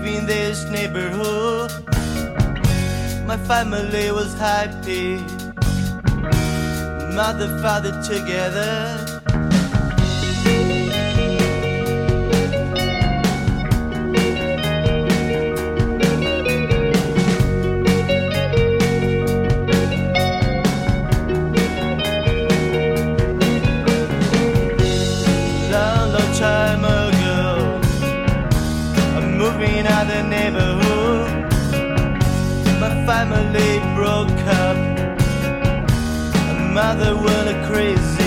this neighborhood. My family was happy. Mother, father together. brother, what a crazy.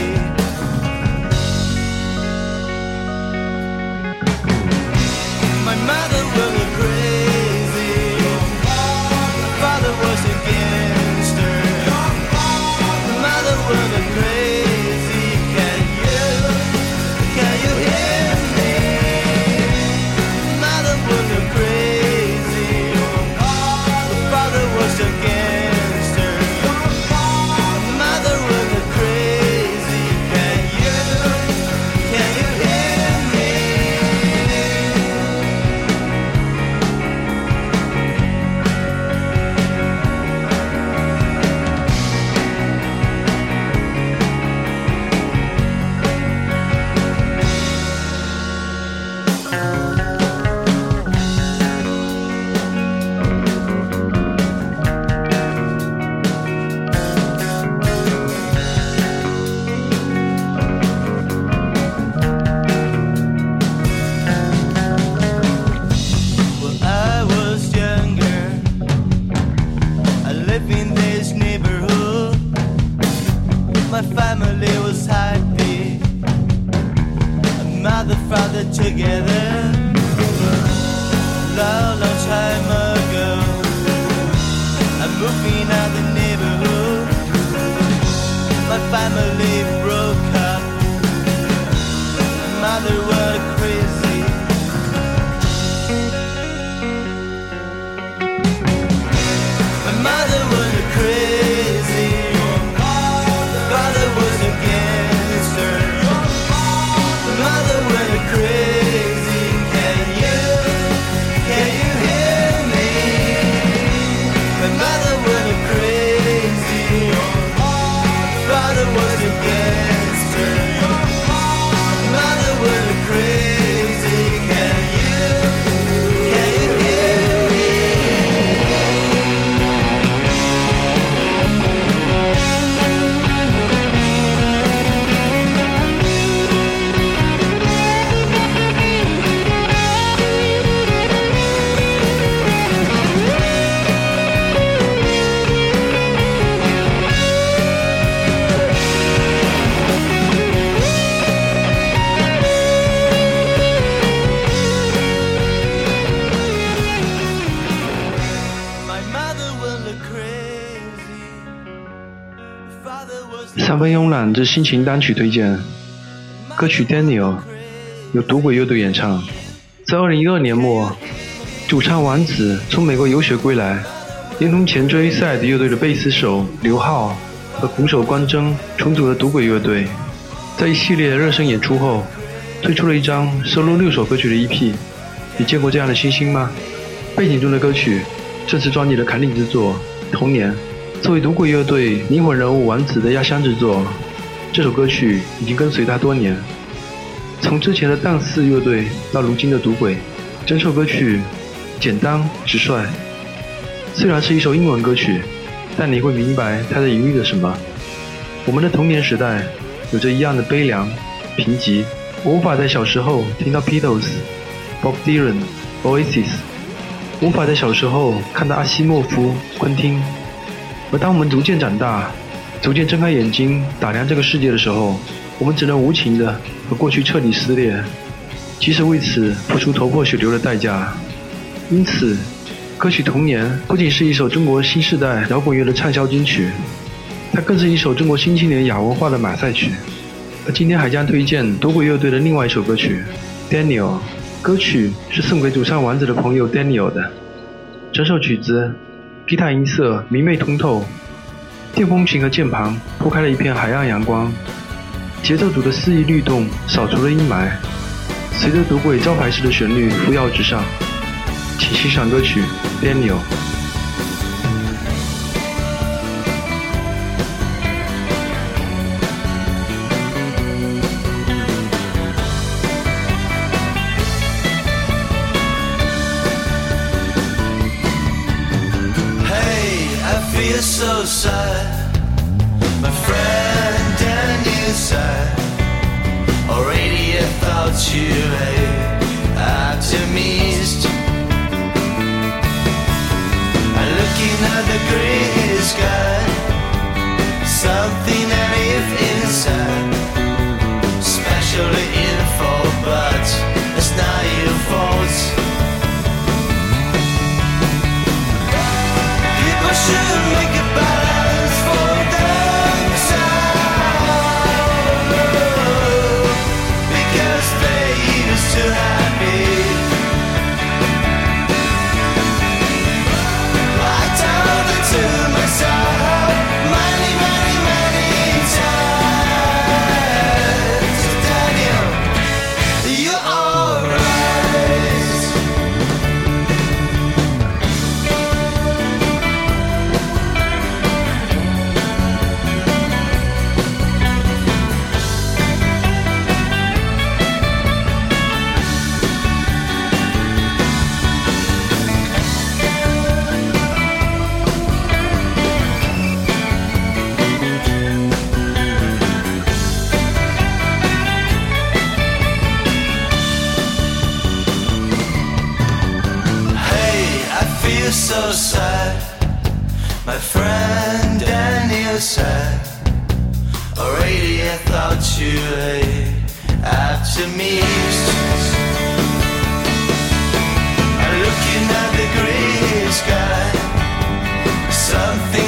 My family was happy. Mother, father together. Was 三分慵懒之心情单曲推荐，歌曲《Daniel》由赌鬼乐队演唱。在2012年末，主唱王子从美国游学归来，连同前追塞尔迪乐队的贝斯手刘浩和鼓手关铮重组了赌鬼乐队。在一系列热身演出后，推出了一张收录六首歌曲的 EP。你见过这样的星星吗？背景中的歌曲正是专辑的砍定之作《童年》。作为赌鬼乐队灵魂人物丸子的压箱之作，这首歌曲已经跟随他多年。从之前的荡四乐队到如今的赌鬼，整首歌曲简单直率。虽然是一首英文歌曲，但你会明白它在隐喻着什么。我们的童年时代有着一样的悲凉、贫瘠。我无法在小时候听到 Beatles、Bob Dylan、Oasis，无法在小时候看到阿西莫夫、昆汀。而当我们逐渐长大，逐渐睁开眼睛打量这个世界的时候，我们只能无情的和过去彻底撕裂，即使为此付出头破血流的代价。因此，歌曲《童年》不仅是一首中国新时代摇滚乐的畅销金曲，它更是一首中国新青年亚文化的马赛曲。而今天还将推荐赌鬼乐队的另外一首歌曲《Daniel》，歌曲是送给主唱丸子的朋友 Daniel 的。整首曲子，吉他音色明媚通透，电风琴和键盘铺开了一片海岸阳光，节奏组的肆意律动扫除了阴霾，随着赌鬼招牌式的旋律扶摇直上。请欣赏歌曲《Daniel》。Feel so sad. My friend Daniel said, already I thought you were optimist. I'm looking at the gray sky, something that if inside, especially should make so. My friend Daniel said, Already I thought you lay after me. I'm looking at the gray sky. Something